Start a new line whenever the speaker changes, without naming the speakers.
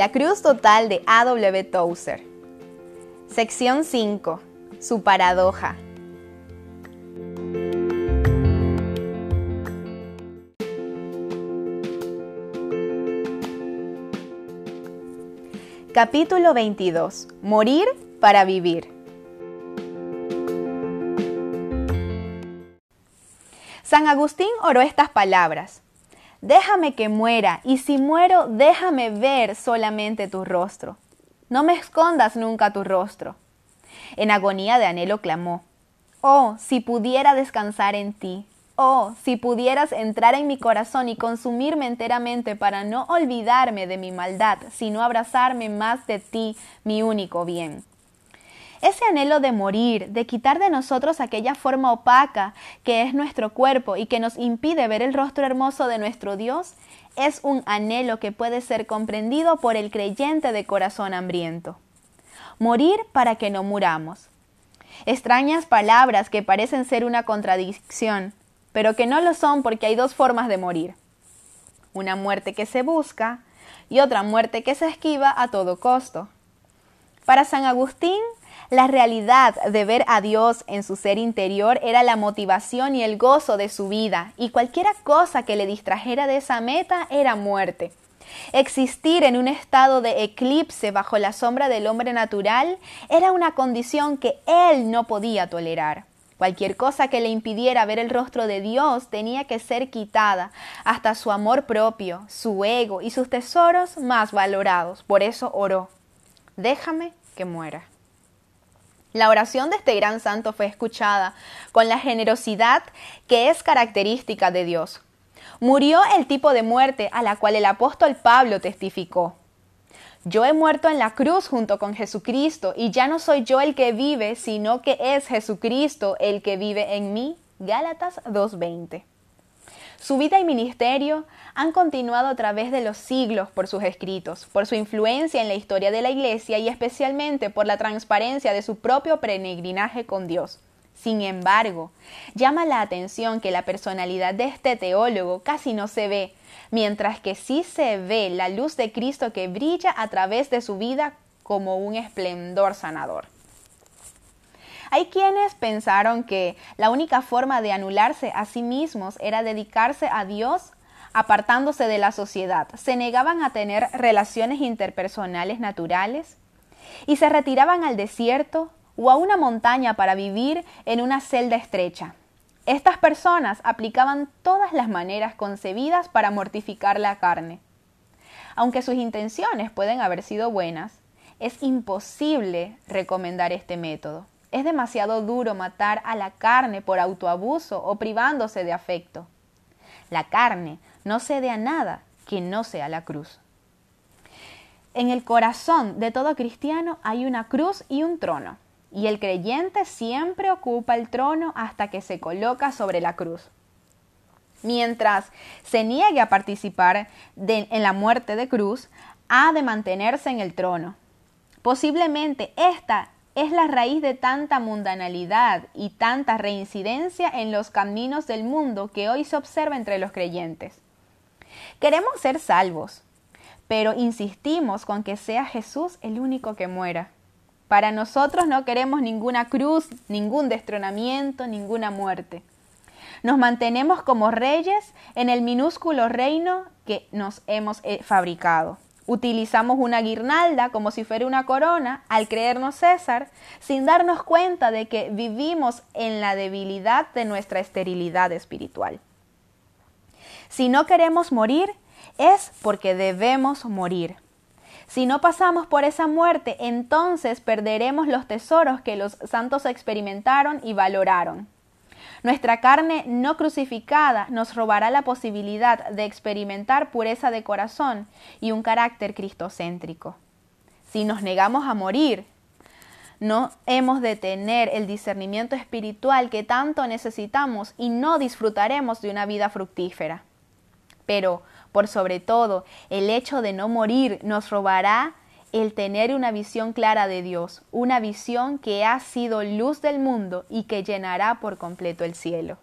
La cruz total de A.W. Tozer. Sección 5. Su paradoja. Capítulo 22. Morir para vivir. San Agustín oró estas palabras. Déjame que muera, y si muero, déjame ver solamente tu rostro. No me escondas nunca tu rostro. En agonía de anhelo clamó. Oh, si pudiera descansar en ti. Oh, si pudieras entrar en mi corazón y consumirme enteramente para no olvidarme de mi maldad, sino abrazarme más de ti, mi único bien. Ese anhelo de morir, de quitar de nosotros aquella forma opaca que es nuestro cuerpo y que nos impide ver el rostro hermoso de nuestro Dios, es un anhelo que puede ser comprendido por el creyente de corazón hambriento. Morir para que no muramos. Extrañas palabras que parecen ser una contradicción, pero que no lo son porque hay dos formas de morir. Una muerte que se busca y otra muerte que se esquiva a todo costo. Para San Agustín, la realidad de ver a Dios en su ser interior era la motivación y el gozo de su vida, y cualquier cosa que le distrajera de esa meta era muerte. Existir en un estado de eclipse bajo la sombra del hombre natural era una condición que él no podía tolerar. Cualquier cosa que le impidiera ver el rostro de Dios tenía que ser quitada, hasta su amor propio, su ego y sus tesoros más valorados. Por eso oró, déjame que muera. La oración de este gran santo fue escuchada con la generosidad que es característica de Dios. Murió el tipo de muerte a la cual el apóstol Pablo testificó. Yo he muerto en la cruz junto con Jesucristo y ya no soy yo el que vive, sino que es Jesucristo el que vive en mí. Gálatas 2.20. Su vida y ministerio han continuado a través de los siglos por sus escritos, por su influencia en la historia de la Iglesia y especialmente por la transparencia de su propio peregrinaje con Dios. Sin embargo, llama la atención que la personalidad de este teólogo casi no se ve, mientras que sí se ve la luz de Cristo que brilla a través de su vida como un esplendor sanador. Hay quienes pensaron que la única forma de anularse a sí mismos era dedicarse a Dios apartándose de la sociedad. Se negaban a tener relaciones interpersonales naturales y se retiraban al desierto o a una montaña para vivir en una celda estrecha. Estas personas aplicaban todas las maneras concebidas para mortificar la carne. Aunque sus intenciones pueden haber sido buenas, es imposible recomendar este método. Es demasiado duro matar a la carne por autoabuso o privándose de afecto. La carne no cede a nada que no sea la cruz. En el corazón de todo cristiano hay una cruz y un trono, y el creyente siempre ocupa el trono hasta que se coloca sobre la cruz. Mientras se niegue a participar en la muerte de cruz, ha de mantenerse en el trono. Posiblemente esta es la raíz de tanta mundanalidad y tanta reincidencia en los caminos del mundo que hoy se observa entre los creyentes. Queremos ser salvos, pero insistimos con que sea Jesús el único que muera. Para nosotros no queremos ninguna cruz, ningún destronamiento, ninguna muerte. Nos mantenemos como reyes en el minúsculo reino que nos hemos eh, fabricado. Utilizamos una guirnalda como si fuera una corona al creernos César, sin darnos cuenta de que vivimos en la debilidad de nuestra esterilidad espiritual. Si no queremos morir, es porque debemos morir. Si no pasamos por esa muerte, entonces perderemos los tesoros que los santos experimentaron y valoraron. Nuestra carne no crucificada nos robará la posibilidad de experimentar pureza de corazón y un carácter cristocéntrico. Si nos negamos a morir, no hemos de tener el discernimiento espiritual que tanto necesitamos y no disfrutaremos de una vida fructífera. Pero, por sobre todo, el hecho de no morir nos robará el tener una visión clara de Dios, una visión que ha sido luz del mundo y que llenará por completo el cielo.